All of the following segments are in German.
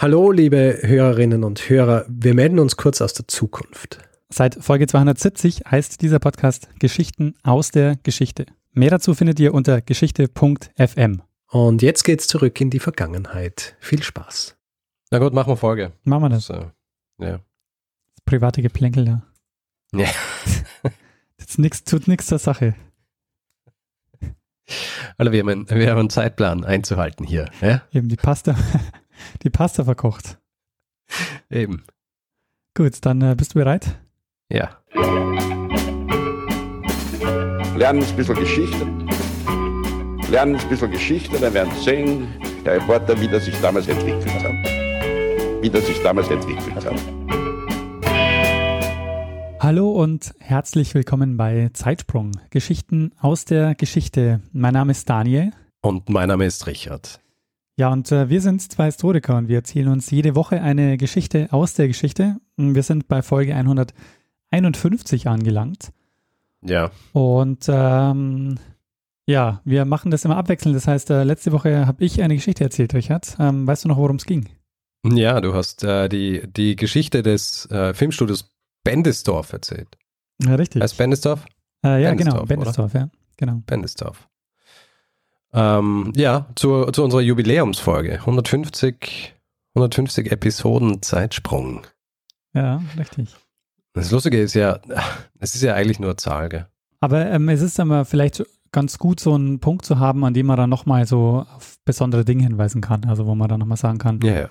Hallo, liebe Hörerinnen und Hörer. Wir melden uns kurz aus der Zukunft. Seit Folge 270 heißt dieser Podcast Geschichten aus der Geschichte. Mehr dazu findet ihr unter geschichte.fm. Und jetzt geht's zurück in die Vergangenheit. Viel Spaß. Na gut, machen wir Folge. Machen wir das. So, ja. Das private Geplänkel da. Ja. Jetzt nix, tut nichts zur Sache. Also wir haben, einen, wir haben einen Zeitplan einzuhalten hier. Ja? Eben die Pasta, die Pasta verkocht. Eben. Gut, dann äh, bist du bereit? Ja. lernen ein bisschen Geschichte. Lernen ein bisschen Geschichte, dann werden Sie sehen, der Reporter, wie das sich damals entwickelt hat. Wie das sich damals entwickelt hat. Hallo und herzlich willkommen bei Zeitsprung. Geschichten aus der Geschichte. Mein Name ist Daniel. Und mein Name ist Richard. Ja, und äh, wir sind zwei Historiker und wir erzählen uns jede Woche eine Geschichte aus der Geschichte. Wir sind bei Folge 151 angelangt. Ja. Und ähm, ja, wir machen das immer abwechselnd. Das heißt, äh, letzte Woche habe ich eine Geschichte erzählt, Richard. Ähm, weißt du noch, worum es ging? Ja, du hast äh, die, die Geschichte des äh, Filmstudios Bendisdorf erzählt. Ja, richtig. Heißt Bendisdorf? äh, ja, genau. Bendisdorf, Bendisdorf, ja. Genau. Bendisdorf. Ähm, ja, zu, zu unserer Jubiläumsfolge. 150, 150 Episoden Zeitsprung. Ja, richtig. Das Lustige ist ja, es ist ja eigentlich nur Zahl, gell? Aber ähm, es ist aber vielleicht ganz gut, so einen Punkt zu haben, an dem man dann nochmal so auf besondere Dinge hinweisen kann. Also wo man dann nochmal sagen kann, Ja, ja.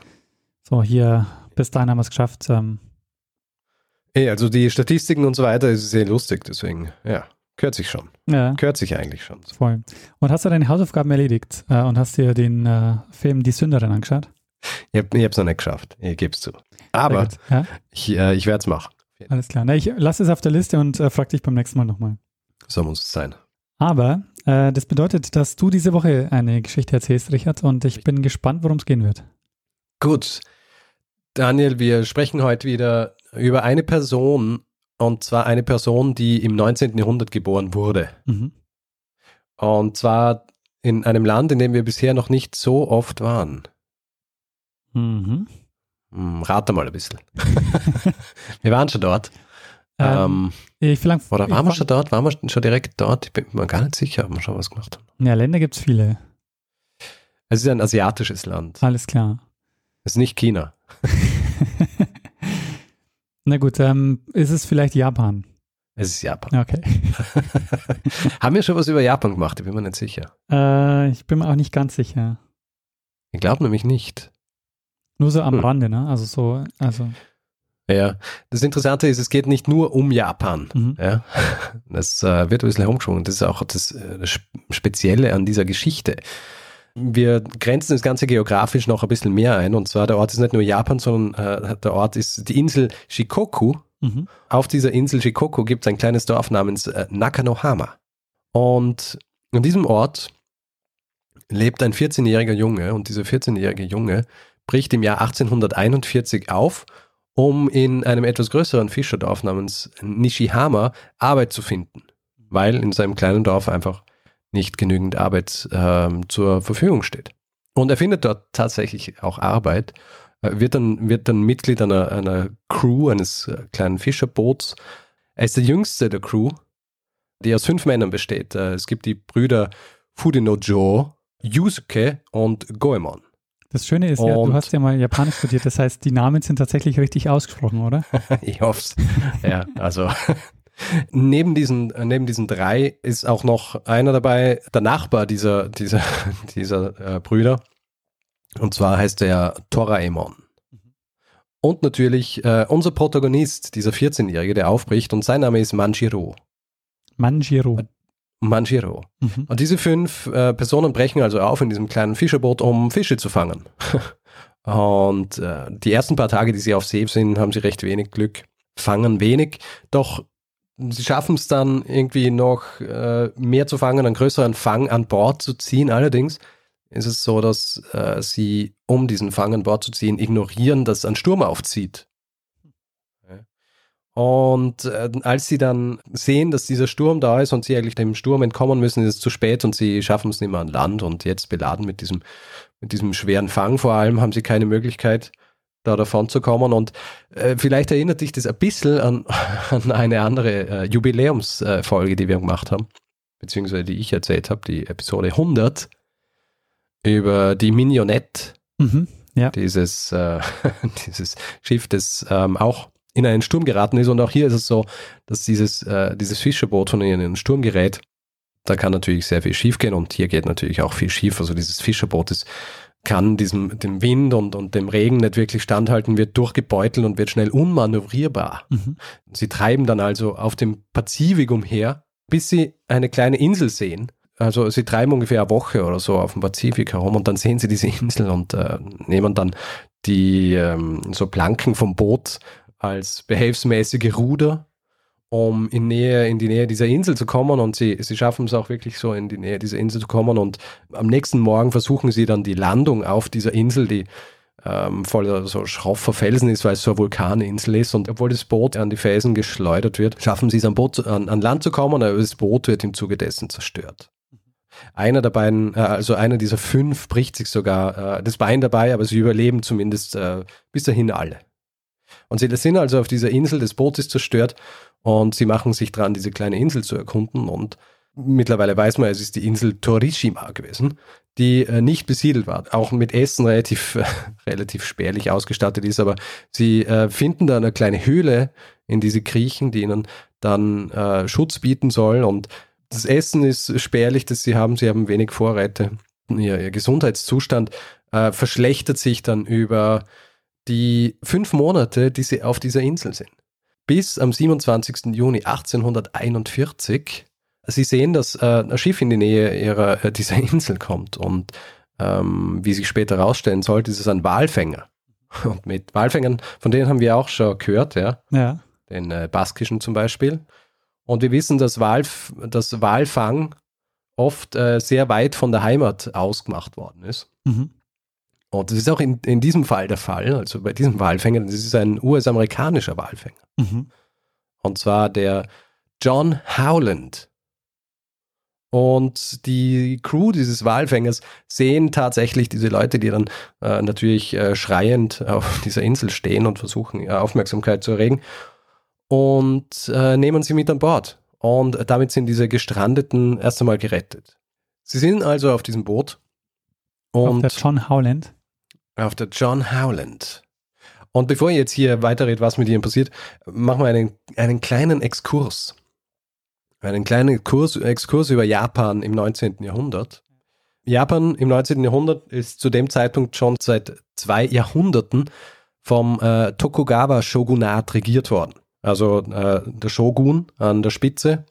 so hier, bis dahin haben wir es geschafft. Ähm, Ey, also die Statistiken und so weiter ist sehr lustig, deswegen, ja, gehört sich schon. ja, Gehört sich eigentlich schon. voll. Und hast du deine Hausaufgaben erledigt äh, und hast dir den äh, Film Die Sünderin angeschaut? Ich habe es noch nicht geschafft, ich gebe es zu. Aber. Ja, ich, äh, ich werde es machen. alles klar. Na, ich lasse es auf der Liste und äh, frag dich beim nächsten Mal nochmal. So muss es sein. Aber äh, das bedeutet, dass du diese Woche eine Geschichte erzählst, Richard, und ich bin gespannt, worum es gehen wird. Gut. Daniel, wir sprechen heute wieder über eine Person, und zwar eine Person, die im 19. Jahrhundert geboren wurde. Mhm. Und zwar in einem Land, in dem wir bisher noch nicht so oft waren. Mhm. Hm, rate mal ein bisschen. wir waren schon dort. Ähm, ich verlang, oder waren wir schon dort? Waren wir schon direkt dort? Ich bin mir gar nicht sicher, ob wir schon was gemacht haben. Ja, Länder gibt es viele. Es ist ein asiatisches Land. Alles klar. Es ist nicht China. Na gut, ähm, ist es vielleicht Japan? Es ist Japan. Okay. haben wir schon was über Japan gemacht? Ich bin mir nicht sicher. Äh, ich bin mir auch nicht ganz sicher. Ich glaube nämlich nicht. Nur so am Hm. Rande, ne? Also so, also. Ja, das Interessante ist, es geht nicht nur um Japan. Mhm. Ja, das äh, wird ein bisschen herumgeschwungen. Das ist auch das, äh, das Spezielle an dieser Geschichte. Wir grenzen das Ganze geografisch noch ein bisschen mehr ein. Und zwar, der Ort ist nicht nur Japan, sondern äh, der Ort ist die Insel Shikoku. Mhm. Auf dieser Insel Shikoku gibt es ein kleines Dorf namens äh, Nakanohama. Und an diesem Ort lebt ein 14-jähriger Junge. Und dieser 14-jährige Junge bricht im Jahr 1841 auf um in einem etwas größeren Fischerdorf namens Nishihama Arbeit zu finden, weil in seinem kleinen Dorf einfach nicht genügend Arbeit ähm, zur Verfügung steht. Und er findet dort tatsächlich auch Arbeit, äh, wird, dann, wird dann Mitglied einer, einer Crew, eines äh, kleinen Fischerboots. Er ist der jüngste der Crew, die aus fünf Männern besteht. Äh, es gibt die Brüder Fudino-jo, Yusuke und Goemon. Das Schöne ist ja, du Und- hast ja mal Japanisch studiert, das heißt, die Namen sind tatsächlich richtig ausgesprochen, oder? Ich hoffe Ja, also neben diesen, neben diesen drei ist auch noch einer dabei, der Nachbar dieser, dieser, dieser äh, Brüder. Und zwar heißt er Toraemon. Und natürlich äh, unser Protagonist, dieser 14-Jährige, der aufbricht, und sein Name ist Manjiro. Manjiro. Manjiro. Mhm. Und diese fünf äh, Personen brechen also auf in diesem kleinen Fischerboot, um Fische zu fangen. Und äh, die ersten paar Tage, die sie auf See sind, haben sie recht wenig Glück, fangen wenig, doch sie schaffen es dann irgendwie noch äh, mehr zu fangen, einen größeren Fang an Bord zu ziehen. Allerdings ist es so, dass äh, sie, um diesen Fang an Bord zu ziehen, ignorieren, dass ein Sturm aufzieht. Und äh, als sie dann sehen, dass dieser Sturm da ist und sie eigentlich dem Sturm entkommen müssen, ist es zu spät und sie schaffen es nicht mehr an Land und jetzt beladen mit diesem mit diesem schweren Fang vor allem haben sie keine Möglichkeit, da davon zu kommen. Und äh, vielleicht erinnert dich das ein bisschen an, an eine andere äh, Jubiläumsfolge, die wir gemacht haben, beziehungsweise die ich erzählt habe, die Episode 100 über die Minionette, Mhm. Ja. dieses, äh, dieses Schiff, das ähm, auch in einen Sturm geraten ist. Und auch hier ist es so, dass dieses, äh, dieses Fischerboot von ihnen in einen Sturm gerät. Da kann natürlich sehr viel schief gehen und hier geht natürlich auch viel schief. Also dieses Fischerboot ist, kann diesem, dem Wind und, und dem Regen nicht wirklich standhalten, wird durchgebeutelt und wird schnell unmanövrierbar. Mhm. Sie treiben dann also auf dem Pazifik umher, bis sie eine kleine Insel sehen. Also sie treiben ungefähr eine Woche oder so auf dem Pazifik herum und dann sehen sie diese Insel und äh, nehmen dann die ähm, so Planken vom Boot als behelfsmäßige Ruder, um in, Nähe, in die Nähe dieser Insel zu kommen und sie, sie schaffen es auch wirklich so in die Nähe dieser Insel zu kommen und am nächsten Morgen versuchen sie dann die Landung auf dieser Insel, die ähm, voller so schroffer Felsen ist, weil es so eine Vulkaninsel ist. Und obwohl das Boot an die Felsen geschleudert wird, schaffen sie es an, Boot, an, an Land zu kommen, aber das Boot wird im Zuge dessen zerstört. Einer der beiden, äh, also einer dieser fünf bricht sich sogar äh, das Bein dabei, aber sie überleben zumindest äh, bis dahin alle. Und sie sind also auf dieser Insel, das Boot ist zerstört und sie machen sich dran, diese kleine Insel zu erkunden. Und mittlerweile weiß man, es ist die Insel Torishima gewesen, die äh, nicht besiedelt war, auch mit Essen relativ, äh, relativ spärlich ausgestattet ist, aber sie äh, finden da eine kleine Höhle, in die sie kriechen, die ihnen dann äh, Schutz bieten soll und das Essen ist spärlich, das sie haben, sie haben wenig Vorräte. Ihr, ihr Gesundheitszustand äh, verschlechtert sich dann über die fünf Monate, die sie auf dieser Insel sind. Bis am 27. Juni 1841. Sie sehen, dass äh, ein Schiff in die Nähe ihrer, äh, dieser Insel kommt und ähm, wie sich später herausstellen sollte, ist es ein Walfänger. Und mit Walfängern, von denen haben wir auch schon gehört, ja Ja. den äh, baskischen zum Beispiel. Und wir wissen, dass, Walf, dass Walfang oft äh, sehr weit von der Heimat ausgemacht worden ist. Mhm. Und das ist auch in, in diesem Fall der Fall, also bei diesem Walfänger, das ist ein US-amerikanischer Walfänger. Mhm. Und zwar der John Howland. Und die Crew dieses Walfängers sehen tatsächlich diese Leute, die dann äh, natürlich äh, schreiend auf dieser Insel stehen und versuchen, ihre Aufmerksamkeit zu erregen und äh, nehmen sie mit an Bord. Und damit sind diese Gestrandeten erst einmal gerettet. Sie sind also auf diesem Boot Auf und der John Howland. Auf der John Howland. Und bevor ihr jetzt hier weiterredet, was mit ihnen passiert, machen wir einen, einen kleinen Exkurs. Einen kleinen Kurs, Exkurs über Japan im 19. Jahrhundert. Japan im 19. Jahrhundert ist zu dem Zeitpunkt schon seit zwei Jahrhunderten vom äh, Tokugawa-Shogunat regiert worden. Also äh, der Shogun an der Spitze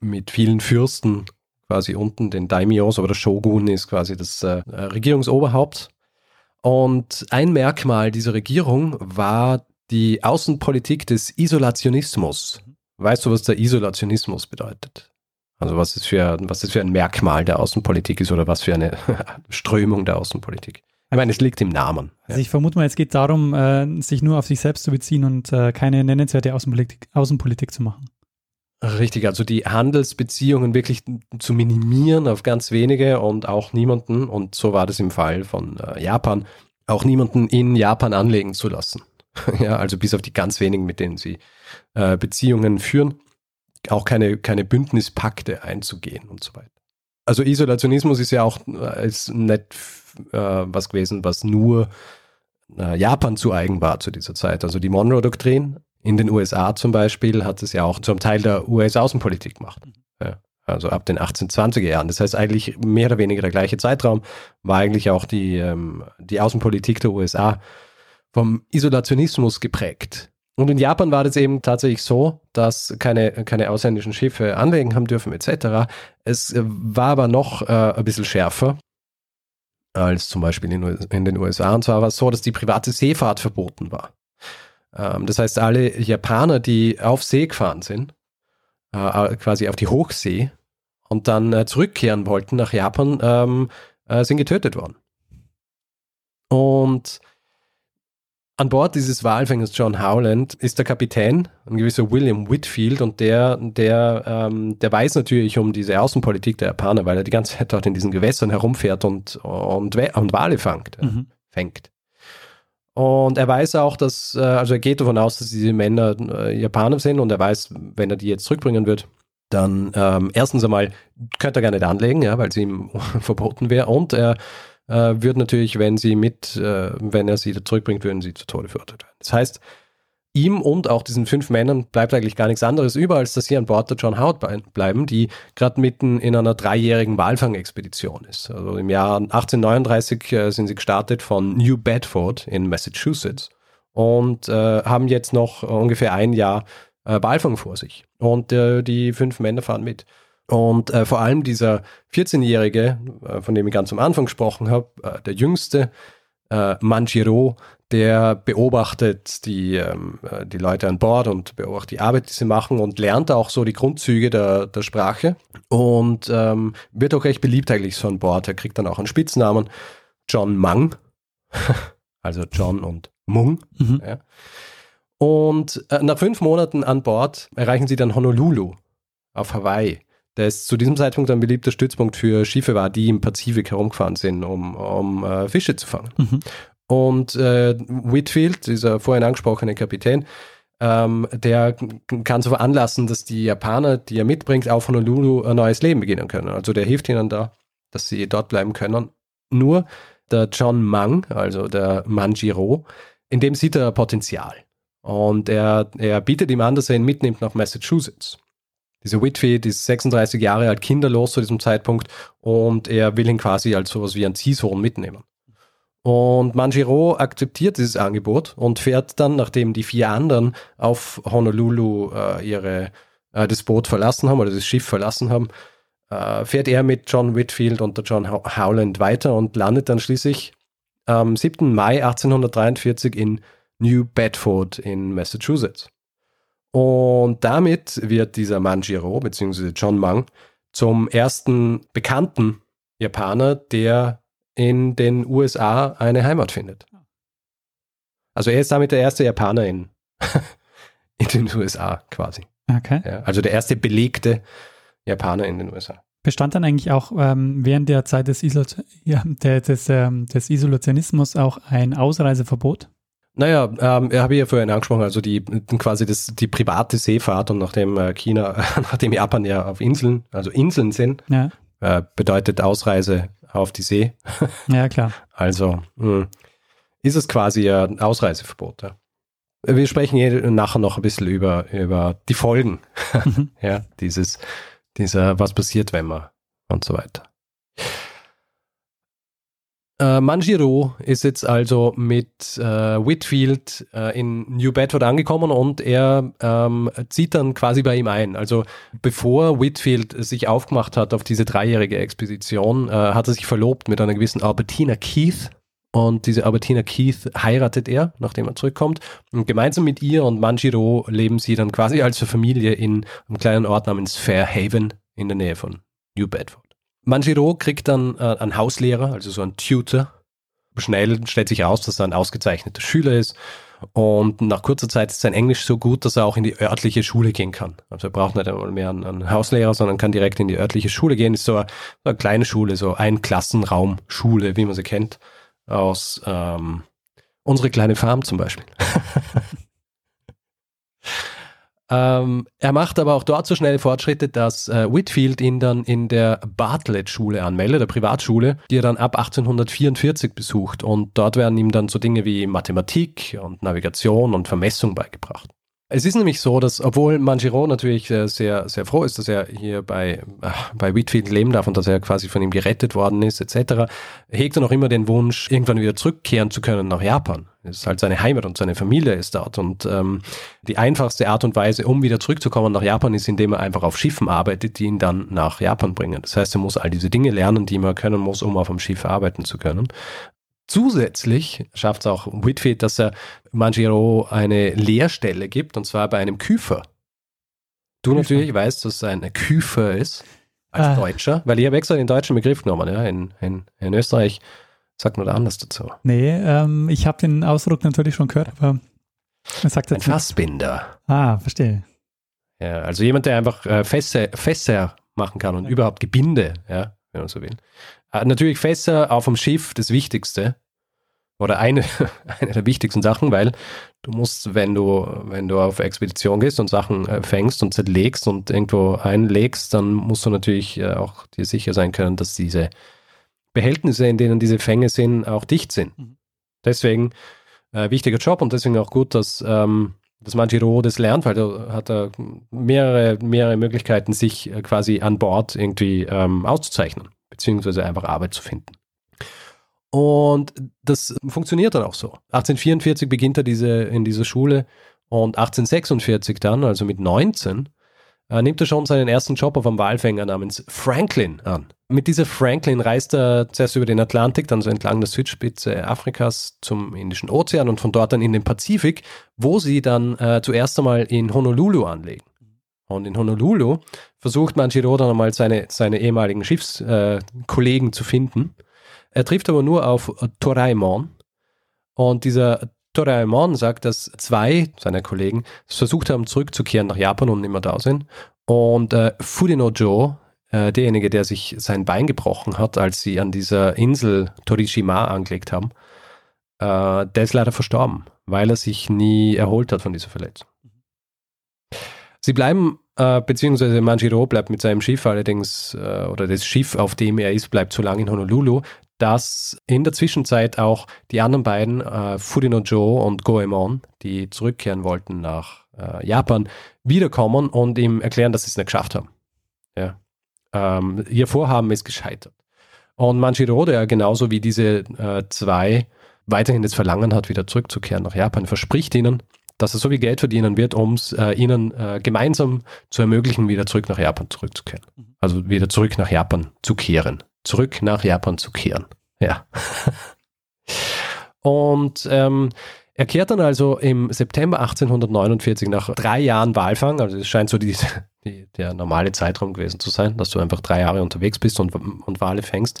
mit vielen Fürsten quasi unten, den Daimyos, aber der Shogun ist quasi das äh, Regierungsoberhaupt. Und ein Merkmal dieser Regierung war die Außenpolitik des Isolationismus. Weißt du, was der Isolationismus bedeutet? Also was ist für, was ist für ein Merkmal der Außenpolitik ist oder was für eine Strömung der Außenpolitik? Ich meine, es liegt im Namen. Also ich vermute mal, es geht darum, äh, sich nur auf sich selbst zu beziehen und äh, keine nennenswerte Außenpolitik, Außenpolitik zu machen. Richtig, also die Handelsbeziehungen wirklich zu minimieren auf ganz wenige und auch niemanden, und so war das im Fall von äh, Japan, auch niemanden in Japan anlegen zu lassen. ja, also bis auf die ganz wenigen, mit denen sie äh, Beziehungen führen, auch keine, keine Bündnispakte einzugehen und so weiter. Also Isolationismus ist ja auch äh, ist nicht äh, was gewesen, was nur äh, Japan zu eigen war zu dieser Zeit. Also die Monroe-Doktrin in den USA zum Beispiel hat es ja auch zum Teil der US-Außenpolitik gemacht. Ja, also ab den 1820er Jahren. Das heißt eigentlich mehr oder weniger der gleiche Zeitraum war eigentlich auch die, ähm, die Außenpolitik der USA vom Isolationismus geprägt. Und in Japan war das eben tatsächlich so, dass keine, keine ausländischen Schiffe anlegen haben dürfen etc. Es war aber noch äh, ein bisschen schärfer als zum Beispiel in, in den USA. Und zwar war es so, dass die private Seefahrt verboten war. Ähm, das heißt, alle Japaner, die auf See gefahren sind, äh, quasi auf die Hochsee und dann äh, zurückkehren wollten nach Japan, ähm, äh, sind getötet worden. Und An Bord dieses Walfängers John Howland ist der Kapitän, ein gewisser William Whitfield, und der, der, ähm, der weiß natürlich um diese Außenpolitik der Japaner, weil er die ganze Zeit dort in diesen Gewässern herumfährt und, und, und Wale fängt. Mhm. fängt. Und er weiß auch, dass, äh, also er geht davon aus, dass diese Männer äh, Japaner sind und er weiß, wenn er die jetzt zurückbringen wird, dann ähm, erstens einmal könnte er gar nicht anlegen, ja, weil sie ihm verboten wäre und er äh, würde natürlich, wenn sie mit, äh, wenn er sie zurückbringt, würden sie zu Tode verurteilt werden. Das heißt, ihm und auch diesen fünf Männern bleibt eigentlich gar nichts anderes über, als dass sie an Bord der John Howard bleiben, die gerade mitten in einer dreijährigen Walfangexpedition ist. Also im Jahr 1839 äh, sind sie gestartet von New Bedford in Massachusetts und äh, haben jetzt noch ungefähr ein Jahr äh, Walfang vor sich. Und äh, die fünf Männer fahren mit. Und äh, vor allem dieser 14-Jährige, äh, von dem ich ganz am Anfang gesprochen habe, äh, der jüngste, äh, Manjiro, der beobachtet die, ähm, äh, die Leute an Bord und beobachtet die Arbeit, die sie machen und lernt auch so die Grundzüge der, der Sprache und ähm, wird auch recht beliebt eigentlich so an Bord. Er kriegt dann auch einen Spitznamen, John Mang, also John und Mung. Mhm. Ja. Und äh, nach fünf Monaten an Bord erreichen sie dann Honolulu auf Hawaii das zu diesem Zeitpunkt ein beliebter Stützpunkt für Schiffe war, die im Pazifik herumgefahren sind, um, um äh, Fische zu fangen. Mhm. Und äh, Whitfield, dieser vorhin angesprochene Kapitän, ähm, der kann so veranlassen, dass die Japaner, die er mitbringt, auf Honolulu ein neues Leben beginnen können. Also der hilft ihnen da, dass sie dort bleiben können. Nur der John Mang, also der Manjiro, in dem sieht er Potenzial. Und er, er bietet ihm an, dass er ihn mitnimmt nach Massachusetts. Dieser Whitfield ist 36 Jahre alt, kinderlos zu diesem Zeitpunkt und er will ihn quasi als sowas wie ein Ziehsohn mitnehmen. Und Manjiro akzeptiert dieses Angebot und fährt dann, nachdem die vier anderen auf Honolulu äh, ihre, äh, das Boot verlassen haben oder das Schiff verlassen haben, äh, fährt er mit John Whitfield und der John Howland weiter und landet dann schließlich am 7. Mai 1843 in New Bedford in Massachusetts. Und damit wird dieser Manjiro bzw. John Mang zum ersten bekannten Japaner, der in den USA eine Heimat findet. Also er ist damit der erste Japaner in, in den USA quasi. Okay. Ja, also der erste belegte Japaner in den USA. Bestand dann eigentlich auch ähm, während der Zeit des, Isol ja, des, ähm, des Isolationismus auch ein Ausreiseverbot? Naja, ähm, habe ich ja vorhin angesprochen, also die quasi das, die private Seefahrt und nachdem äh, China, nachdem Japan ja auf Inseln, also Inseln sind, ja. äh, bedeutet Ausreise auf die See. ja, klar. Also mh, hm, ist es quasi ein Ausreiseverbot. Ja. Wir sprechen hier nachher noch ein bisschen über, über die Folgen mhm. ja, dieses, dieser, was passiert, wenn man und so weiter. Äh, Manjiro ist jetzt also mit äh, Whitfield äh, in New Bedford angekommen und er ähm, zieht dann quasi bei ihm ein. Also bevor Whitfield sich aufgemacht hat auf diese dreijährige Expedition, äh, hat er sich verlobt mit einer gewissen Albertina Keith. Und diese Albertina Keith heiratet er, nachdem er zurückkommt. Und gemeinsam mit ihr und Manjiro leben sie dann quasi als Familie in einem kleinen Ort namens Fairhaven in der Nähe von New Bedford. Manjiro kriegt dann äh, einen Hauslehrer, also so einen Tutor. Schnell stellt sich heraus, dass er ein ausgezeichneter Schüler ist. Und nach kurzer Zeit ist sein Englisch so gut, dass er auch in die örtliche Schule gehen kann. Also er braucht nicht einmal mehr einen, einen Hauslehrer, sondern kann direkt in die örtliche Schule gehen. Ist so eine, eine kleine Schule, so ein Klassenraum-Schule, wie man sie kennt, aus ähm, unsere kleine Farm zum Beispiel. Ähm, er macht aber auch dort so schnelle Fortschritte, dass äh, Whitfield ihn dann in der Bartlett-Schule anmeldet, der Privatschule, die er dann ab 1844 besucht. Und dort werden ihm dann so Dinge wie Mathematik und Navigation und Vermessung beigebracht. Es ist nämlich so, dass obwohl Manjiro natürlich sehr, sehr froh ist, dass er hier bei, äh, bei Whitfield leben darf und dass er quasi von ihm gerettet worden ist, etc., hegt er noch immer den Wunsch, irgendwann wieder zurückkehren zu können nach Japan. Es ist halt seine Heimat und seine Familie ist dort. Und ähm, die einfachste Art und Weise, um wieder zurückzukommen nach Japan, ist, indem er einfach auf Schiffen arbeitet, die ihn dann nach Japan bringen. Das heißt, er muss all diese Dinge lernen, die man können muss, um auf dem Schiff arbeiten zu können. Zusätzlich schafft es auch Whitfield, dass er Manjiro eine Lehrstelle gibt, und zwar bei einem Küfer. Du Küfer. natürlich weißt, dass es ein Küfer ist, als ah. Deutscher, weil ich habe extra den deutschen Begriff genommen. Ja. In, in, in Österreich Sagt man da anders dazu? Nee, ähm, ich habe den Ausdruck natürlich schon gehört, aber er sagt Ein jetzt nicht. Fassbinder. Ah, verstehe. Ja, also jemand, der einfach äh, Fässer, Fässer machen kann und Okay. überhaupt Gebinde, ja, wenn man so will. Äh, natürlich Fässer auf dem Schiff das Wichtigste oder eine, eine der wichtigsten Sachen, weil du musst, wenn du, wenn du auf Expedition gehst und Sachen äh, fängst und zerlegst und irgendwo einlegst, dann musst du natürlich äh, auch dir sicher sein können, dass diese Behältnisse, in denen diese Fänge sind, auch dicht sind. Mhm. Deswegen äh, wichtiger Job und deswegen auch gut, dass, ähm, dass Manjiro das lernt, weil da hat er mehrere, mehrere Möglichkeiten, sich äh, quasi an Bord irgendwie ähm, auszuzeichnen, beziehungsweise einfach Arbeit zu finden. Und das funktioniert dann auch so. 1844 beginnt er diese, in dieser Schule und 1846 dann, also mit 19, äh, nimmt er schon seinen ersten Job auf einem Walfänger namens Franklin an. Mit dieser Franklin reist er zuerst über den Atlantik, dann so entlang der Südspitze Afrikas zum Indischen Ozean und von dort dann in den Pazifik, wo sie dann äh, zuerst einmal in Honolulu anlegen. Und in Honolulu versucht Manjiro dann einmal seine, seine ehemaligen Schiffskollegen äh, zu finden. Er trifft aber nur auf Toraimon. Und dieser Toraimon sagt, dass zwei seiner Kollegen versucht haben, zurückzukehren nach Japan und nicht mehr da sind. Und äh, Fudino Joe, äh, derjenige, der sich sein Bein gebrochen hat, als sie an dieser Insel Torishima angelegt haben, äh, der ist leider verstorben, weil er sich nie erholt hat von dieser Verletzung. Sie bleiben, äh, beziehungsweise Manjiro bleibt mit seinem Schiff allerdings, äh, oder das Schiff, auf dem er ist, bleibt so lange in Honolulu, dass in der Zwischenzeit auch die anderen beiden, äh, Fudino Joe und Goemon, die zurückkehren wollten nach äh, Japan, wiederkommen und ihm erklären, dass sie es nicht geschafft haben. Ja. Ähm, ihr Vorhaben ist gescheitert. Und Manjiro, der genauso wie diese äh, zwei weiterhin das Verlangen hat, wieder zurückzukehren nach Japan, verspricht ihnen, dass er so viel Geld verdienen wird, um es äh, ihnen äh, gemeinsam zu ermöglichen, wieder zurück nach Japan zurückzukehren. Also wieder zurück nach Japan zu kehren. Zurück nach Japan zu kehren. Ja. Und ähm, er kehrt dann also im September 1849 nach drei Jahren Walfang, also es scheint so die, die, der normale Zeitraum gewesen zu sein, dass du einfach drei Jahre unterwegs bist und, und Wale fängst,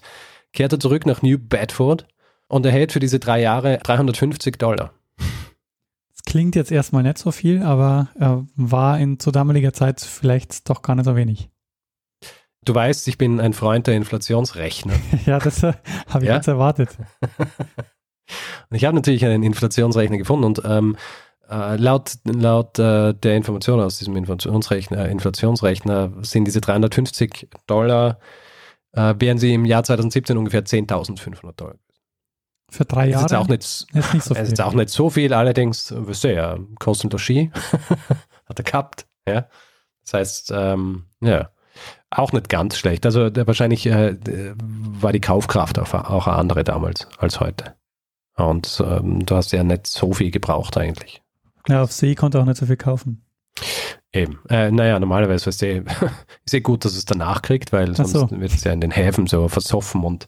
kehrt er zurück nach New Bedford und erhält für diese drei Jahre 350 Dollar. Das klingt jetzt erstmal nicht so viel, aber äh, war in zu damaliger Zeit vielleicht doch gar nicht so wenig. Du weißt, ich bin ein Freund der Inflationsrechner. ja, das äh, habe ich Ja? jetzt erwartet. Und ich habe natürlich einen Inflationsrechner gefunden und ähm, äh, laut, laut äh, der Information aus diesem Inflationsrechner, Inflationsrechner sind diese 350 Dollar, äh, wären sie im Jahr 2017 ungefähr 10.500 Dollar. Für drei Das ist Jahre auch nicht, ist nicht so es viel. ist auch nicht so viel, allerdings, wisst ihr ja, Kosten der Ski hat er gehabt. Ja? Das heißt, ähm, ja, auch nicht ganz schlecht. Also wahrscheinlich äh, war die Kaufkraft auch, auch eine andere damals als heute. Und ähm, du hast ja nicht so viel gebraucht eigentlich. ja, auf See konnte auch nicht so viel kaufen. Eben. Äh, naja, normalerweise ist eh gut, dass es danach kriegt, weil sonst so. wird es ja in den Häfen so versoffen und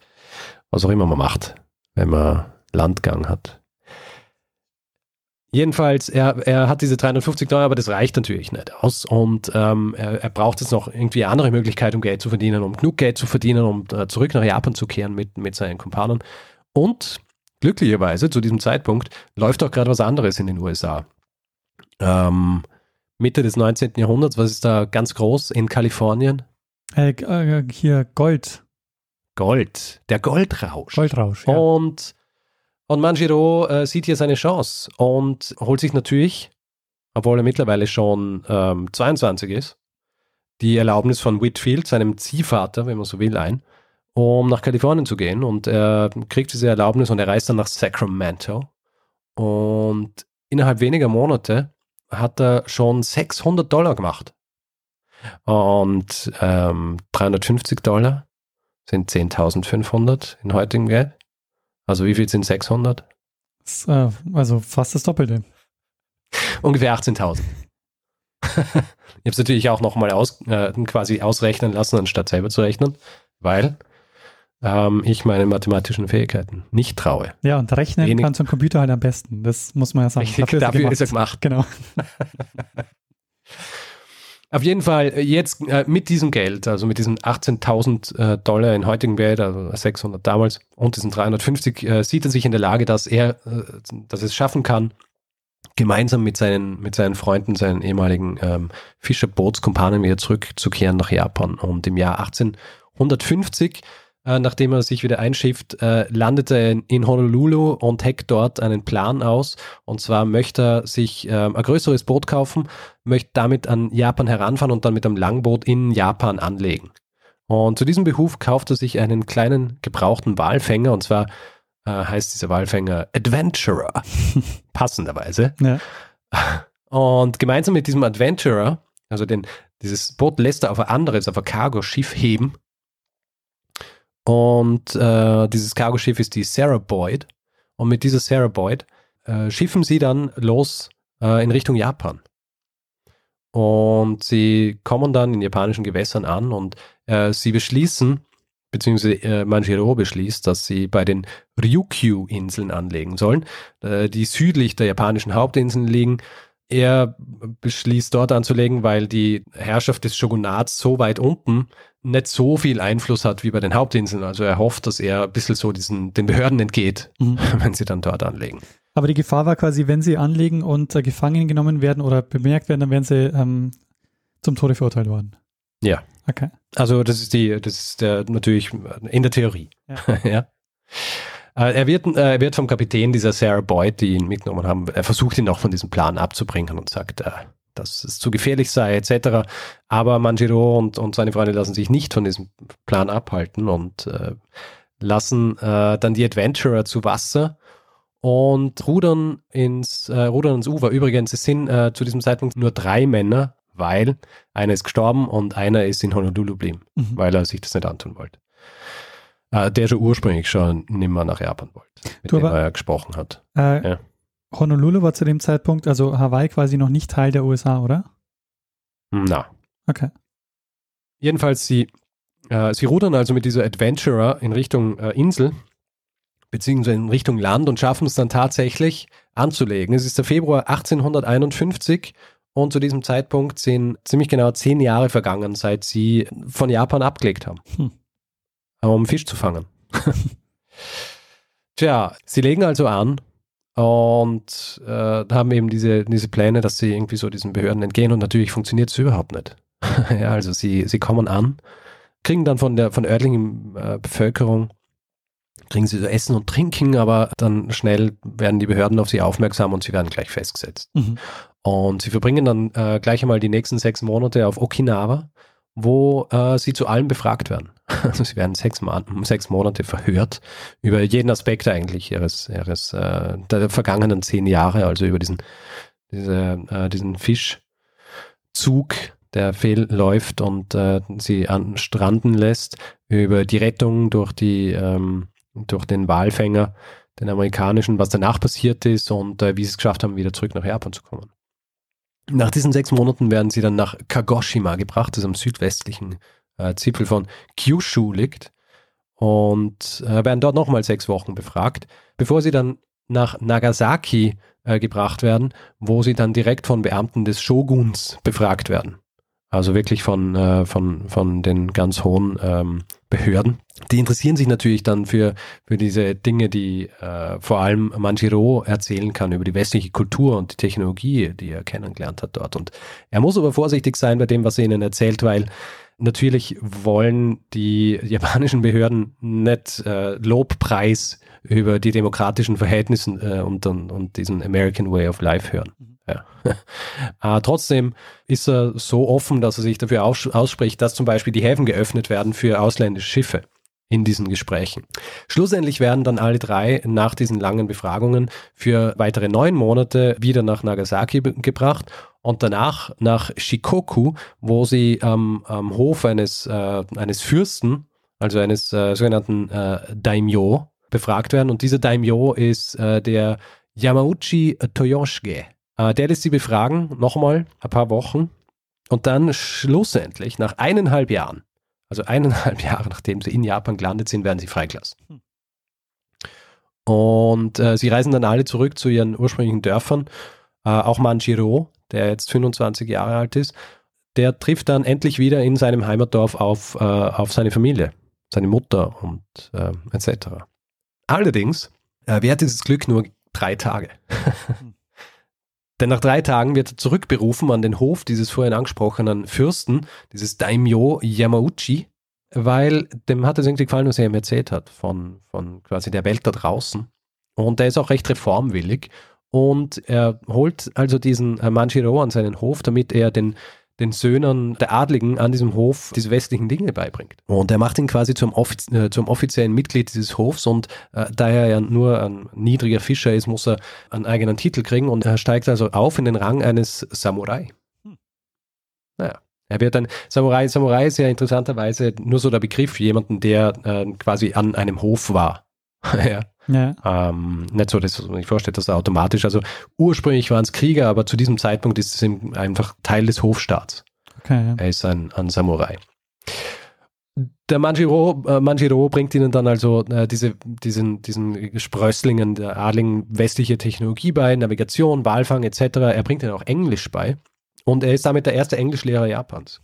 was auch immer man macht, wenn man Landgang hat. Jedenfalls, er, er hat diese 350 Dollar, aber das reicht natürlich nicht aus. Und ähm, er, er braucht jetzt noch irgendwie andere Möglichkeit, um Geld zu verdienen, um genug Geld zu verdienen, um äh, zurück nach Japan zu kehren mit, mit seinen Kumpanen. Und glücklicherweise zu diesem Zeitpunkt läuft auch gerade was anderes in den USA. Ähm, Mitte des 19. Jahrhunderts, was ist da ganz groß in Kalifornien? Äh, äh, hier Gold, Gold, der Goldrausch. Goldrausch. Ja. Und, und Manjiro äh, sieht hier seine Chance und holt sich natürlich, obwohl er mittlerweile schon ähm, 22 ist, die Erlaubnis von Whitfield, seinem Ziehvater, wenn man so will, ein, um nach Kalifornien zu gehen. Und er kriegt diese Erlaubnis und er reist dann nach Sacramento. Und innerhalb weniger Monate hat er schon 600 Dollar gemacht. Und ähm, 350 Dollar sind 10.500 in heutigem Geld. Also wie viel sind 600? Das, äh, also fast das Doppelte. Ungefähr 18.000. ich habe es natürlich auch nochmal aus, äh, quasi ausrechnen lassen, anstatt selber zu rechnen, weil ähm, ich meine mathematischen Fähigkeiten nicht traue. Ja, und rechnen Wenig- kann so ein Computer halt am besten. Das muss man ja sagen. Richtig, dafür ist er gemacht. Genau. Auf jeden Fall äh, jetzt äh, mit diesem Geld, also mit diesen 18.000 äh, Dollar in heutigen Geld, also 600 damals und diesen 350, äh, sieht er sich in der Lage, dass er, äh, dass es schaffen kann, gemeinsam mit seinen, mit seinen Freunden, seinen ehemaligen ähm, Fischerbootskumpanen wieder zurückzukehren nach Japan. Und im Jahr 1850 äh, nachdem er sich wieder einschifft, äh, landet er in, in, Honolulu und hackt dort einen Plan aus. Und zwar möchte er sich äh, ein größeres Boot kaufen, möchte damit an Japan heranfahren und dann mit einem Langboot in Japan anlegen. Und zu diesem Behuf kauft er sich einen kleinen gebrauchten Walfänger und zwar äh, heißt dieser Walfänger Adventurer, passenderweise. Ja. Und gemeinsam mit diesem Adventurer, also den, dieses Boot lässt er auf ein anderes, auf ein Cargo-Schiff heben und äh, dieses Cargoschiff ist die Sarah Boyd. Und mit dieser Sarah Boyd äh, schiffen sie dann los äh, in Richtung Japan. Und sie kommen dann in japanischen Gewässern an und äh, sie beschließen, beziehungsweise äh, Manjiro beschließt, dass sie bei den Ryukyu-Inseln anlegen sollen, äh, die südlich der japanischen Hauptinseln liegen. Er beschließt dort anzulegen, weil die Herrschaft des Shogunats so weit unten nicht so viel Einfluss hat wie bei den Hauptinseln. Also er hofft, dass er ein bisschen so diesen, den Behörden entgeht, mhm. wenn sie dann dort anlegen. Aber die Gefahr war quasi, wenn sie anlegen und äh, gefangen genommen werden oder bemerkt werden, dann werden sie ähm, zum Tode verurteilt worden. Ja. Okay. Also das ist die, das ist der, natürlich in der Theorie. Ja. ja. Äh, er wird, äh, er wird vom Kapitän dieser Sarah Boyd, die ihn mitgenommen haben, er versucht ihn noch von diesem Plan abzubringen und sagt, äh, dass es zu gefährlich sei, etc. Aber Manjiro und, und seine Freunde lassen sich nicht von diesem Plan abhalten und äh, lassen äh, dann die Adventurer zu Wasser und rudern ins, äh, rudern ins Ufer. Übrigens, es sind zu diesem Zeitpunkt nur drei Männer, weil einer ist gestorben und einer ist in Honolulu geblieben, mhm. weil er sich das nicht antun wollte. Äh, der schon ursprünglich schon nimmer nach Japan wollte, mit du dem aber, er gesprochen hat. Äh, ja. Honolulu war zu dem Zeitpunkt, also Hawaii quasi noch nicht Teil der USA, oder? Na. Okay. Jedenfalls, sie, äh, sie rudern also mit dieser Adventurer in Richtung äh, Insel, beziehungsweise in Richtung Land und schaffen es dann tatsächlich anzulegen. Es ist der Februar 1851 und zu diesem Zeitpunkt sind ziemlich genau zehn Jahre vergangen, seit sie von Japan abgelegt haben, hm. Um Fisch zu fangen. Tja, sie legen also an und äh, haben eben diese, diese Pläne, dass sie irgendwie so diesen Behörden entgehen und natürlich funktioniert es überhaupt nicht. ja, also sie, sie kommen an, kriegen dann von der von örtlichen äh, Bevölkerung, kriegen sie so Essen und Trinken, aber dann schnell werden die Behörden auf sie aufmerksam und sie werden gleich festgesetzt. Mhm. Und sie verbringen dann äh, gleich einmal die nächsten sechs Monate auf Okinawa, wo äh, sie zu allem befragt werden. Also sie werden sechs, sechs, Monate verhört über jeden Aspekt eigentlich ihres, ihres äh, der vergangenen zehn Jahre, also über diesen, diese, äh, diesen Fischzug, der fehlläuft und äh, sie an stranden lässt, über die Rettung durch die ähm, durch den Walfänger, den amerikanischen, was danach passiert ist und äh, wie sie es geschafft haben, wieder zurück nach Japan zu kommen. Nach diesen sechs Monaten werden sie dann nach Kagoshima gebracht, das am südwestlichen äh, Zipfel von Kyushu liegt und äh, werden dort nochmal sechs Wochen befragt, bevor sie dann nach Nagasaki äh, gebracht werden, wo sie dann direkt von Beamten des Shoguns befragt werden. Also wirklich von, äh, von, von den ganz hohen ähm, Behörden. Die interessieren sich natürlich dann für, für diese Dinge, die äh, vor allem Manjiro erzählen kann über die westliche Kultur und die Technologie, die er kennengelernt hat dort. Und er muss aber vorsichtig sein bei dem, was er ihnen erzählt, weil Natürlich wollen die japanischen Behörden nicht äh, Lobpreis über die demokratischen Verhältnisse äh, und, und, und, diesen American Way of Life hören. Mhm. Ja. äh, trotzdem ist er so offen, dass er sich dafür aus ausspricht, dass zum Beispiel die Häfen geöffnet werden für ausländische Schiffe in diesen Gesprächen. Schlussendlich werden dann alle drei nach diesen langen Befragungen für weitere neun Monate wieder nach Nagasaki gebracht und danach nach Shikoku, wo sie ähm, am Hof eines, äh, eines Fürsten, also eines äh, sogenannten äh, Daimyo, befragt werden. Und dieser Daimyo ist äh, der Yamauchi Toyoshige. Äh, der lässt sie befragen, nochmal ein paar Wochen. Und dann schlussendlich, nach eineinhalb Jahren, also eineinhalb Jahre nachdem sie in Japan gelandet sind, werden sie freigelassen. Hm. Und äh, sie reisen dann alle zurück zu ihren ursprünglichen Dörfern. Äh, auch Manjiro, der jetzt 25 Jahre alt ist, der trifft dann endlich wieder in seinem Heimatdorf auf, äh, auf seine Familie, seine Mutter und äh, etc. Allerdings äh, währt dieses Glück nur drei Tage. Denn nach drei Tagen wird er zurückberufen an den Hof dieses vorhin angesprochenen Fürsten, dieses Daimyo Yamauchi, weil dem hat es irgendwie gefallen, was er ihm erzählt hat von, von quasi der Welt da draußen. Und er ist auch recht reformwillig und er holt also diesen äh, Manjiro an seinen Hof, damit er den, den Söhnen der Adligen an diesem Hof diese westlichen Dinge beibringt. Und er macht ihn quasi zum, offiz äh, zum offiziellen Mitglied dieses Hofs und äh, da er ja nur ein niedriger Fischer ist, muss er einen eigenen Titel kriegen und er steigt also auf in den Rang eines Samurai. Hm. Naja. Er wird ein Samurai. Samurai ist ja interessanterweise nur so der Begriff jemanden, der äh, quasi an einem Hof war. ja. Ja. Ähm, nicht so, dass man sich vorstellt, dass er automatisch, also ursprünglich waren es Krieger, aber zu diesem Zeitpunkt ist es einfach Teil des Hofstaats. Okay, ja. Er ist ein, ein Samurai. Der Manjiro, äh, Manjiro bringt ihnen dann also äh, diese, diesen, diesen Sprösslingen der Adligen westliche Technologie bei, Navigation, Walfang etc. Er bringt ihnen auch Englisch bei und er ist damit der erste Englischlehrer Japans.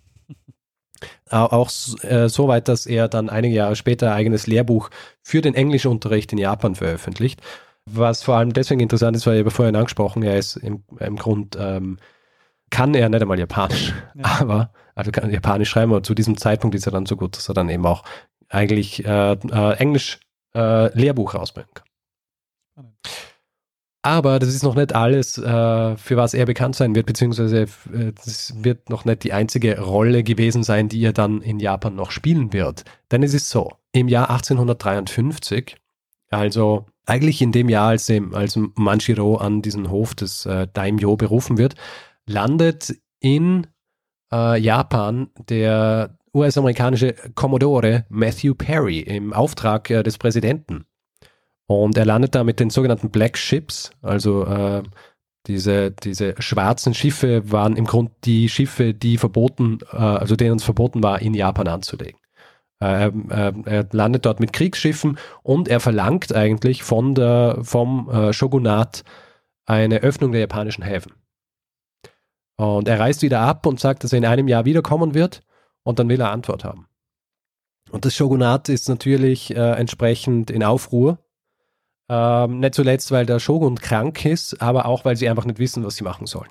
Auch äh, so weit, dass er dann einige Jahre später ein eigenes Lehrbuch für den Englischunterricht in Japan veröffentlicht. Was vor allem deswegen interessant ist, weil ich habe vorhin angesprochen, er ist im, im Grund, ähm, kann er nicht einmal Japanisch, ja. aber, also kann Japanisch schreiben, aber zu diesem Zeitpunkt ist er dann so gut, dass er dann eben auch eigentlich äh, äh, Englisch äh, Lehrbuch rausbringen kann. Aber das ist noch nicht alles, äh, für was er bekannt sein wird, beziehungsweise äh, das wird noch nicht die einzige Rolle gewesen sein, die er dann in Japan noch spielen wird. Denn es ist so, im Jahr 1853, also eigentlich in dem Jahr, als, dem, als Manshiro an diesen Hof des äh, Daimyo berufen wird, landet in äh, Japan der US-amerikanische Commodore Matthew Perry im Auftrag äh, des Präsidenten. Und er landet da mit den sogenannten Black Ships, also äh, diese, diese schwarzen Schiffe waren im Grunde die Schiffe, die verboten, äh, also denen es verboten war, in Japan anzulegen. Äh, er landet dort mit Kriegsschiffen und er verlangt eigentlich von der, vom äh, Shogunat eine Öffnung der japanischen Häfen. Und er reist wieder ab und sagt, dass er in einem Jahr wiederkommen wird und dann will er Antwort haben. Und das Shogunat ist natürlich äh, entsprechend in Aufruhr ähm, nicht zuletzt, weil der Shogun krank ist, aber auch, weil sie einfach nicht wissen, was sie machen sollen.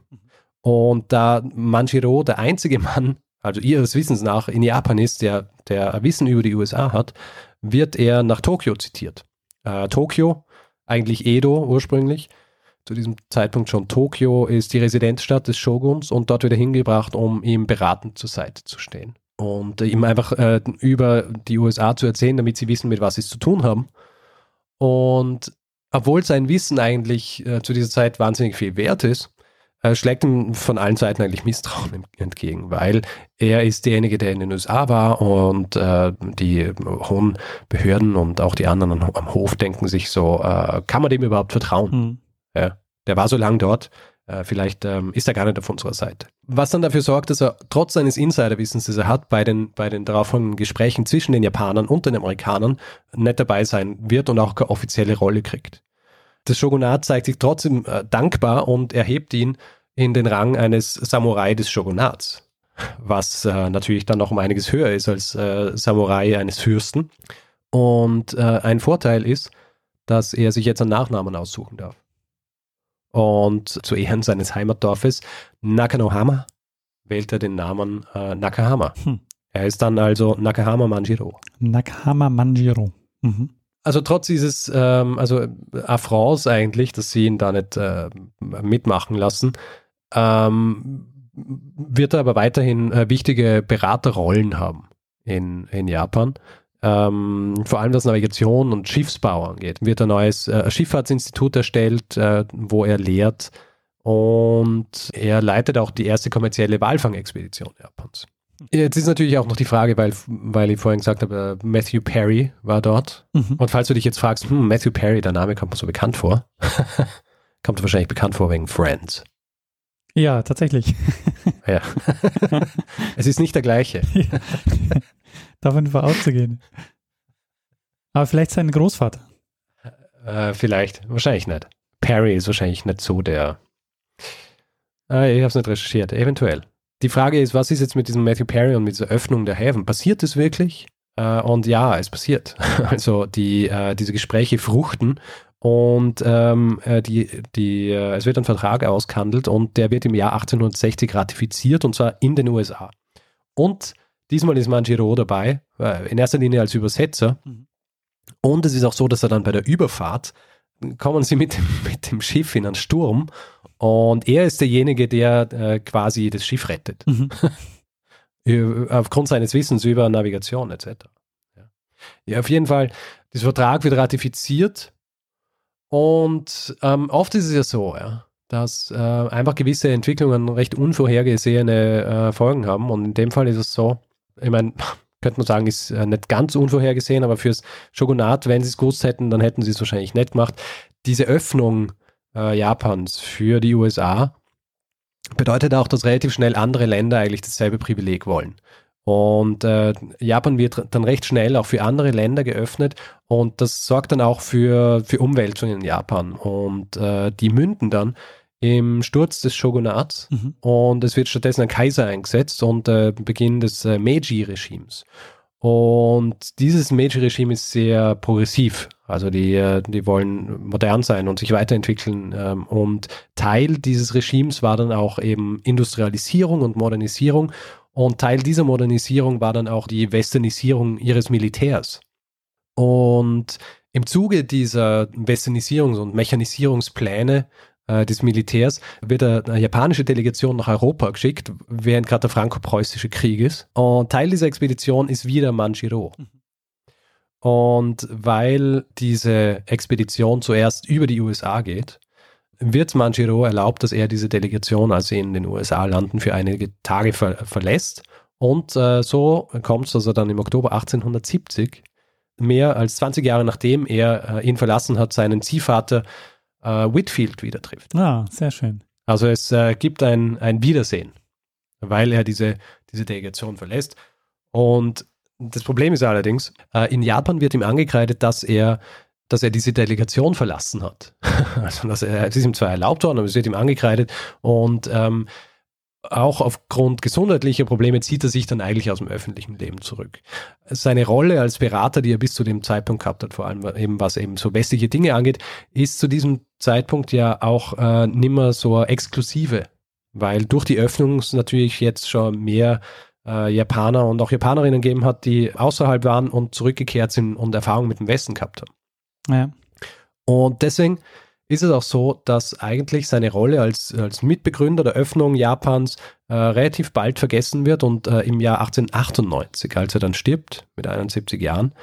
Und da Manjiro der einzige Mann, also ihres Wissens nach, in Japan ist, der, der Wissen über die USA hat, wird er nach Tokio zitiert. Äh, Tokio, eigentlich Edo ursprünglich, zu diesem Zeitpunkt schon Tokio, ist die Residenzstadt des Shoguns und dort wird er hingebracht, um ihm beratend zur Seite zu stehen. Und ihm einfach äh, über die USA zu erzählen, damit sie wissen, mit was sie es zu tun haben. Und obwohl sein Wissen eigentlich äh, zu dieser Zeit wahnsinnig viel wert ist, äh, schlägt ihm von allen Seiten eigentlich Misstrauen entgegen, weil er ist derjenige, der in den USA war und äh, die hohen Behörden und auch die anderen am Hof denken sich so, äh, kann man dem überhaupt vertrauen? Mhm. Ja, der war so lange dort, vielleicht ähm, ist er gar nicht auf unserer Seite. Was dann dafür sorgt, dass er trotz seines Insiderwissens, das er hat, bei den, bei den darauffolgenden Gesprächen zwischen den Japanern und den Amerikanern nicht dabei sein wird und auch keine offizielle Rolle kriegt. Das Shogunat zeigt sich trotzdem äh, dankbar und erhebt ihn in den Rang eines Samurai des Shogunats, was äh, natürlich dann noch um einiges höher ist als äh, Samurai eines Fürsten. Und äh, ein Vorteil ist, dass er sich jetzt einen Nachnamen aussuchen darf. Und zu Ehren seines Heimatdorfes Nakanohama wählt er den Namen äh, Nakahama. Hm. Er ist dann also Nakahama Manjiro. Nakahama Manjiro. Mhm. Also trotz dieses, ähm, also Affronts eigentlich, dass sie ihn da nicht äh, mitmachen lassen, ähm, wird er aber weiterhin äh, wichtige Beraterrollen haben in, in Japan. Ähm, vor allem was Navigation und Schiffsbau angeht, wird ein neues äh, Schifffahrtsinstitut erstellt, äh, wo er lehrt und er leitet auch die erste kommerzielle Walfangexpedition Japans. Jetzt ist natürlich auch noch die Frage, weil, weil ich vorhin gesagt habe, äh, Matthew Perry war dort. Mhm. Und falls du dich jetzt fragst, hm, Matthew Perry, der Name kommt mir so bekannt vor, kommt wahrscheinlich bekannt vor wegen Friends. Ja, tatsächlich. ja. es ist nicht der gleiche. Davon war auszugehen. Aber vielleicht sein Großvater. Äh, vielleicht, wahrscheinlich nicht. Perry ist wahrscheinlich nicht so der. Äh, ich habe es nicht recherchiert, eventuell. die Frage ist, was ist jetzt mit diesem Matthew Perry und mit dieser Öffnung der Häfen? Passiert das wirklich? Äh, und ja, es passiert. Also die, äh, diese Gespräche fruchten und ähm, äh, die, die, äh, es wird ein Vertrag ausgehandelt und der wird im Jahr 1860 ratifiziert und zwar in den USA. Und diesmal ist Manjiro dabei, äh, in erster Linie als Übersetzer. Mhm. Und es ist auch so, dass er dann bei der Überfahrt kommen sie mit dem, mit dem Schiff in einen Sturm und er ist derjenige, der äh, quasi das Schiff rettet. Mhm. Aufgrund seines Wissens über Navigation etc. Ja. ja, auf jeden Fall, dieser Vertrag wird ratifiziert und ähm, oft ist es ja so, ja, dass äh, einfach gewisse Entwicklungen recht unvorhergesehene äh, Folgen haben und in dem Fall ist es so, ich meine, könnte man sagen, ist äh, nicht ganz unvorhergesehen, aber fürs Shogunat, wenn sie es gewusst hätten, dann hätten sie es wahrscheinlich nicht gemacht. Diese Öffnung äh, Japans für die USA bedeutet auch, dass relativ schnell andere Länder eigentlich dasselbe Privileg wollen. Und äh, Japan wird dann recht schnell auch für andere Länder geöffnet und das sorgt dann auch für, für Umwälzungen in Japan. Und äh, die münden dann im Sturz des Shogunats mhm. und es wird stattdessen ein Kaiser eingesetzt und äh, Beginn des äh, Meiji-Regimes. Und dieses Meiji-Regime ist sehr progressiv. Also die, äh, die wollen modern sein und sich weiterentwickeln. Ähm, und Teil dieses Regimes war dann auch eben Industrialisierung und Modernisierung. Und Teil dieser Modernisierung war dann auch die Westernisierung ihres Militärs. Und im Zuge dieser Westernisierungs- und Mechanisierungspläne äh, des Militärs wird eine japanische Delegation nach Europa geschickt, während gerade der franco-preußische Krieg ist. Und Teil dieser Expedition ist wieder Manjiro. Mhm. Und weil diese Expedition zuerst über die USA geht, wird Manjiro erlaubt, dass er diese Delegation, als sie in den USA landen, für einige Tage ver verlässt. Und äh, so kommt es, dass er dann im Oktober 1870, mehr als 20 Jahre nachdem er äh, ihn verlassen hat, seinen Ziehvater Whitfield wieder trifft. Ah, sehr schön. Also es äh, gibt ein, ein Wiedersehen, weil er diese, diese Delegation verlässt. Und das Problem ist allerdings, äh, in Japan wird ihm angekreidet, dass er, dass er diese Delegation verlassen hat. also dass er, es ist ihm zwar erlaubt worden, aber es wird ihm angekreidet. Und ähm, auch aufgrund gesundheitlicher Probleme zieht er sich dann eigentlich aus dem öffentlichen Leben zurück. Seine Rolle als Berater, die er bis zu dem Zeitpunkt gehabt hat, vor allem eben was eben so westliche Dinge angeht, ist zu diesem Zeitpunkt ja auch äh, nimmer so exklusive, weil durch die Öffnung es natürlich jetzt schon mehr äh, Japaner und auch Japanerinnen gegeben hat, die außerhalb waren und zurückgekehrt sind und Erfahrung mit dem Westen gehabt haben. Ja. Und deswegen ist es auch so, dass eigentlich seine Rolle als, als Mitbegründer der Öffnung Japans äh, relativ bald vergessen wird und äh, im Jahr 1898, als er dann stirbt, mit 71 Jahren,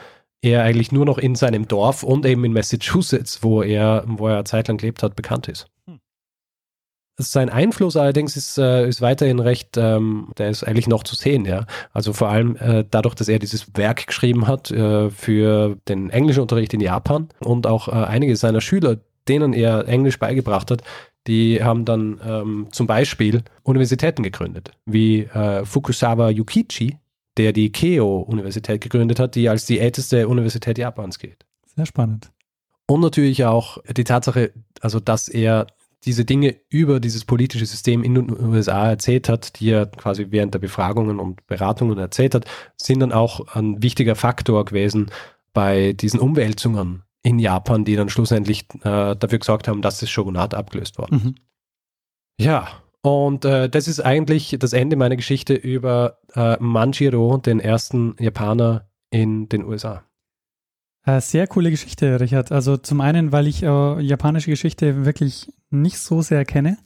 er eigentlich nur noch in seinem Dorf und eben in Massachusetts, wo er, wo er zeitlang gelebt hat, bekannt ist. Hm. Sein Einfluss allerdings ist, äh, ist weiterhin recht, ähm, der ist eigentlich noch zu sehen, ja. Also vor allem äh, dadurch, dass er dieses Werk geschrieben hat äh, für den englischen Unterricht in Japan und auch äh, einige seiner Schüler, denen er Englisch beigebracht hat, die haben dann ähm, zum Beispiel Universitäten gegründet, wie äh, Fukusawa Yukichi, der die Keio-Universität gegründet hat, die als die älteste Universität Japans gilt. Sehr spannend. Und natürlich auch die Tatsache, also dass er diese Dinge über dieses politische System in den USA erzählt hat, die er quasi während der Befragungen und Beratungen erzählt hat, sind dann auch ein wichtiger Faktor gewesen bei diesen Umwälzungen in Japan, die dann schlussendlich äh, dafür gesorgt haben, dass das Shogunat abgelöst worden ist. Mhm. Ja, und äh, das ist eigentlich das Ende meiner Geschichte über äh, Manjiro, den ersten Japaner in den USA. Äh, sehr coole Geschichte, Richard. Also zum einen, weil ich äh, japanische Geschichte wirklich nicht so sehr kenne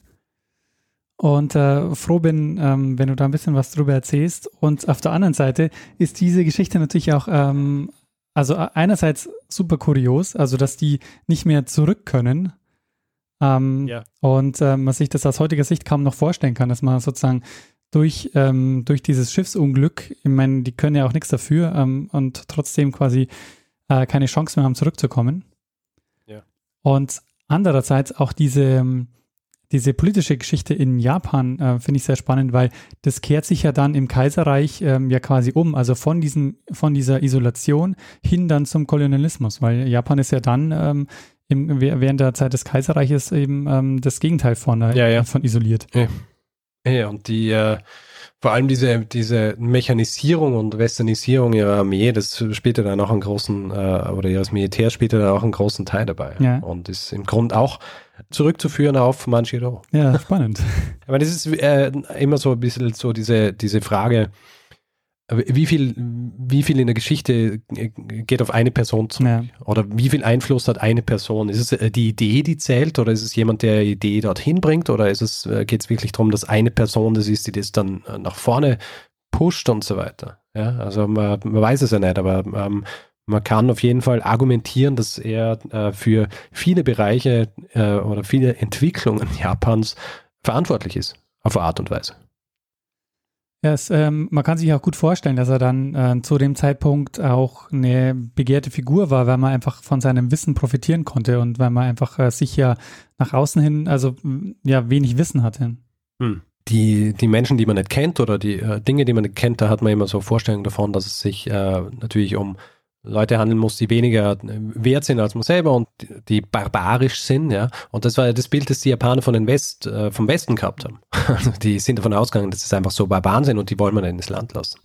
und äh, froh bin, ähm, wenn du da ein bisschen was drüber erzählst. Und auf der anderen Seite ist diese Geschichte natürlich auch ähm, also äh, einerseits super kurios, also dass die nicht mehr zurück können. Ähm, ja. Und äh, man sich das aus heutiger Sicht kaum noch vorstellen kann, dass man sozusagen durch, ähm, durch dieses Schiffsunglück, ich meine, die können ja auch nichts dafür ähm, und trotzdem quasi äh, keine Chance mehr haben, zurückzukommen. Ja. Und andererseits auch diese, ähm, diese politische Geschichte in Japan äh, finde ich sehr spannend, weil das kehrt sich ja dann im Kaiserreich ähm, ja quasi um, also von, diesen, von dieser Isolation hin dann zum Kolonialismus, weil Japan ist ja dann ähm, im, während der Zeit des Kaiserreiches eben ähm, das Gegenteil von, äh, ja, ja. von isoliert. Ja. ja, und die, äh, Vor allem diese, diese Mechanisierung und Westernisierung ihrer Armee, das spielte dann auch einen großen, äh, oder ihres Militärs spielte dann auch einen großen Teil dabei. Ja. Und ist im Grunde auch zurückzuführen auf Manchiro. Ja, spannend. Aber das ist äh, immer so ein bisschen so diese, diese Frage, wie viel, wie viel in der Geschichte geht auf eine Person zurück? Ja. Oder wie viel Einfluss hat eine Person? Ist es äh, die Idee, die zählt, oder ist es jemand, der die Idee dorthin bringt? Oder ist es, äh, geht es wirklich darum, dass eine Person das ist, die das dann äh, nach vorne pusht und so weiter? Ja, also man, man weiß es ja nicht, aber ähm, man kann auf jeden Fall argumentieren, dass er äh, für viele Bereiche äh, oder viele Entwicklungen Japans verantwortlich ist, auf eine Art und Weise. Ja, ähm, man kann sich auch gut vorstellen, dass er dann äh, zu dem Zeitpunkt auch eine begehrte Figur war, weil man einfach von seinem Wissen profitieren konnte und weil man einfach äh, sich ja nach außen hin, also ja, wenig Wissen hatte. Hm. Die, die Menschen, die man nicht kennt oder die äh, Dinge, die man nicht kennt, da hat man immer so Vorstellungen davon, dass es sich äh, natürlich um Leute handeln muss, die weniger äh, wert sind als man selber und die, barbarisch sind, ja. Und das war ja das Bild, das die Japaner von den West, äh, vom Westen gehabt haben. Also die sind davon ausgegangen, dass es einfach so Barbaren sind und die wollen wir dann ins Land lassen.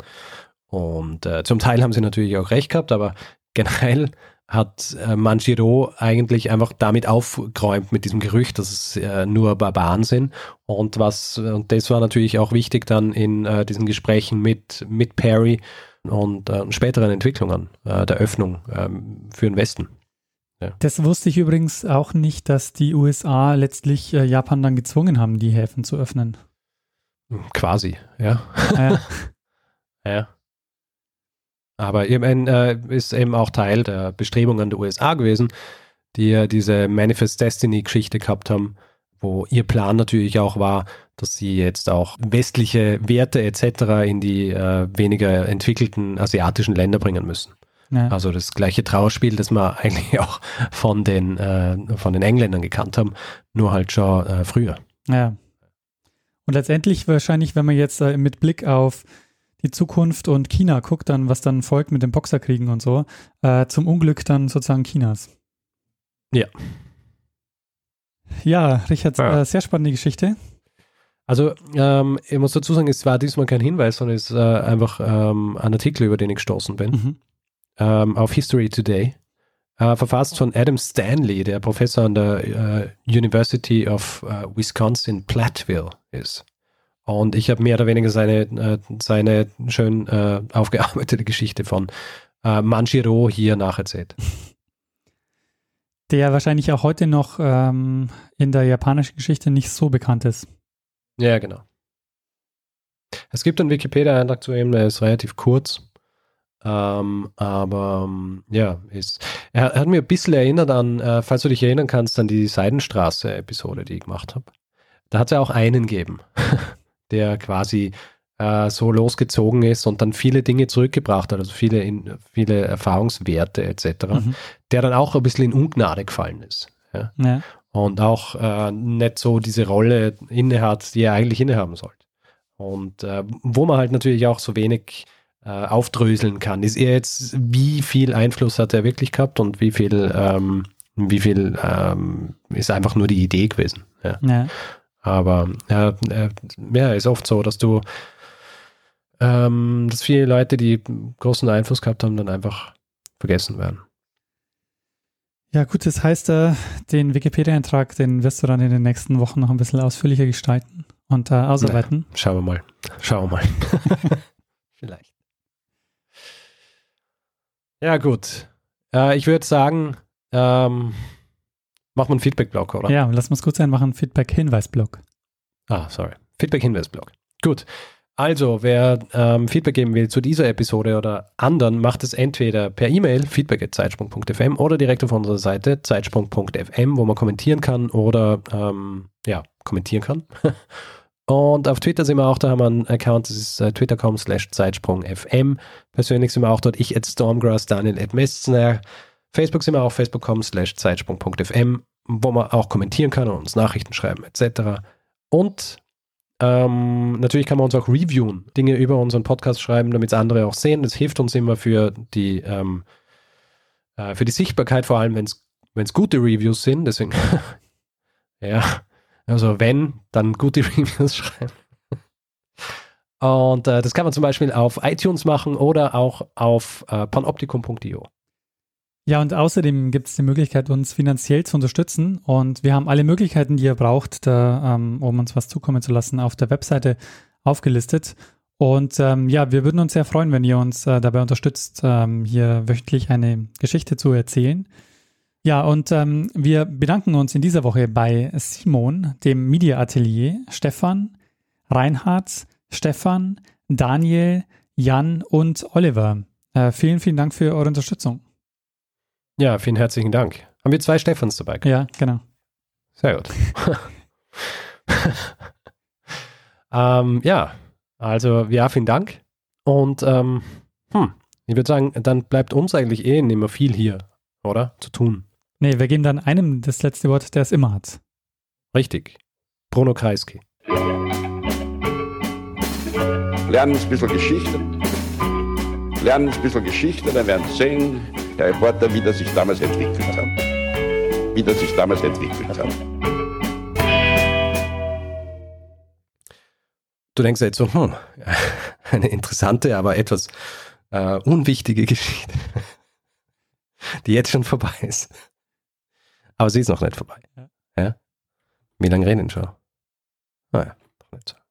Und äh, zum Teil haben sie natürlich auch recht gehabt, aber generell hat äh, Manjiro eigentlich einfach damit aufgeräumt mit diesem Gerücht, dass es äh, nur Barbaren sind. Und was, und das war natürlich auch wichtig dann in äh, diesen Gesprächen mit, mit Perry und äh, späteren Entwicklungen äh, der Öffnung ähm, für den Westen. Das wusste ich übrigens auch nicht, dass die USA letztlich äh, Japan dann gezwungen haben, die Häfen zu öffnen. Quasi, ja. Ja, ja. Aber eben, äh, ist eben auch Teil der Bestrebungen der USA gewesen, die ja diese Manifest Destiny-Geschichte gehabt haben, wo ihr Plan natürlich auch war, dass sie jetzt auch westliche Werte etc. in die äh, weniger entwickelten asiatischen Länder bringen müssen. ja. Also das gleiche Trauerspiel, das wir eigentlich auch von den, äh, von den Engländern gekannt haben, nur halt schon äh, früher. ja. Und letztendlich wahrscheinlich, wenn man jetzt äh, mit Blick auf die Zukunft und China guckt, dann was dann folgt mit dem Boxerkriegen und so, äh, zum Unglück dann sozusagen Chinas. Ja. Ja, Richard, Ja. Äh, sehr spannende Geschichte. Also ähm, ich muss dazu sagen, es war diesmal kein Hinweis, sondern es ist äh, einfach ähm, ein Artikel, über den ich gestoßen bin, Mhm. ähm, auf History Today, äh, verfasst von Adam Stanley, der Professor an der äh, University of äh, Wisconsin Platteville ist. Und ich habe mehr oder weniger seine, äh, seine schön aufgearbeitete Geschichte von äh, Manjiro hier nacherzählt. Der wahrscheinlich auch heute noch ähm, in der japanischen Geschichte nicht so bekannt ist. Ja, genau. Es gibt einen Wikipedia-Eintrag zu ihm, der ist relativ kurz. Ähm, aber ähm, ja, ist, er hat mir ein bisschen erinnert an, äh, falls du dich erinnern kannst, an die Seidenstraße-Episode, die ich gemacht habe. Da hat es ja auch einen gegeben, der quasi äh, so losgezogen ist und dann viele Dinge zurückgebracht hat, also viele, in, viele Erfahrungswerte etc., Mhm. der dann auch ein bisschen in Ungnade gefallen ist. Ja. und auch äh, nicht so diese Rolle innehat, die er eigentlich innehaben sollte. Und äh, wo man halt natürlich auch so wenig äh, aufdröseln kann, ist er jetzt, wie viel Einfluss hat er wirklich gehabt und wie viel, ähm, wie viel ähm, ist einfach nur die Idee gewesen. Ja. Ja. Aber äh, äh, ja, ist oft so, dass du, ähm, dass viele Leute, die großen Einfluss gehabt haben, dann einfach vergessen werden. Ja, gut, das heißt, äh, den Wikipedia-Eintrag, den wirst du dann in den nächsten Wochen noch ein bisschen ausführlicher gestalten und äh, ausarbeiten. Schauen wir mal. Schauen wir mal. Vielleicht. Ja, gut. Äh, ich würde sagen, ähm, machen wir einen Feedback-Block, oder? Ja, lass uns gut sein, machen Feedback-Hinweis-Blog. Ah, sorry. Feedback-Hinweis-Block. Gut. Also, wer ähm, Feedback geben will zu dieser Episode oder anderen, macht es entweder per E-Mail, feedback.zeitsprung.fm oder direkt auf unserer Seite, zeitsprung.fm, wo man kommentieren kann oder, ähm, ja, kommentieren kann. Und auf Twitter sind wir auch, da haben wir einen Account, das ist äh, twitter.com slash zeitsprung.fm. Persönlich sind wir auch dort, ich at Stormgrass, Daniel at Messner. Facebook sind wir auch, facebook.com slash zeitsprung.fm, wo man auch kommentieren kann und uns Nachrichten schreiben etc. Und ähm, natürlich kann man uns auch reviewen, Dinge über unseren Podcast schreiben, damit es andere auch sehen. Das hilft uns immer für die, ähm, äh, für die Sichtbarkeit, vor allem wenn es gute Reviews sind. Deswegen, ja, also wenn, dann gute Reviews schreiben. Und äh, das kann man zum Beispiel auf iTunes machen oder auch auf äh, panoptikum.io. Ja, und außerdem gibt es die Möglichkeit, uns finanziell zu unterstützen. Und wir haben alle Möglichkeiten, die ihr braucht, da, ähm, um uns was zukommen zu lassen, auf der Webseite aufgelistet. Und ähm, ja, wir würden uns sehr freuen, wenn ihr uns äh, dabei unterstützt, ähm, hier wöchentlich eine Geschichte zu erzählen. Ja, und ähm, wir bedanken uns in dieser Woche bei Simon, dem Media Atelier, Stefan, Reinhard, Stefan, Daniel, Jan und Oliver. Äh, vielen, vielen Dank für eure Unterstützung. Ja, vielen herzlichen Dank. Haben wir zwei Stefans dabei? Ja, genau. Sehr gut. ähm, ja, also ja, vielen Dank. Und ähm, hm, ich würde sagen, dann bleibt uns eigentlich eh nicht mehr viel hier, oder? Zu tun. Nee, wir geben dann einem das letzte Wort, der es immer hat. Richtig. Bruno Kreisky. Lernen ein bisschen Geschichte. Lernen ein bisschen Geschichte, dann werden Sie sehen, der Reporter, wie das sich damals entwickelt hat. Wie das sich damals entwickelt hat. Du denkst jetzt so, hm, eine interessante, aber etwas äh, unwichtige Geschichte, die jetzt schon vorbei ist. Aber sie ist noch nicht vorbei. Ja? Wie lange reden schon? Naja, ah noch nicht so.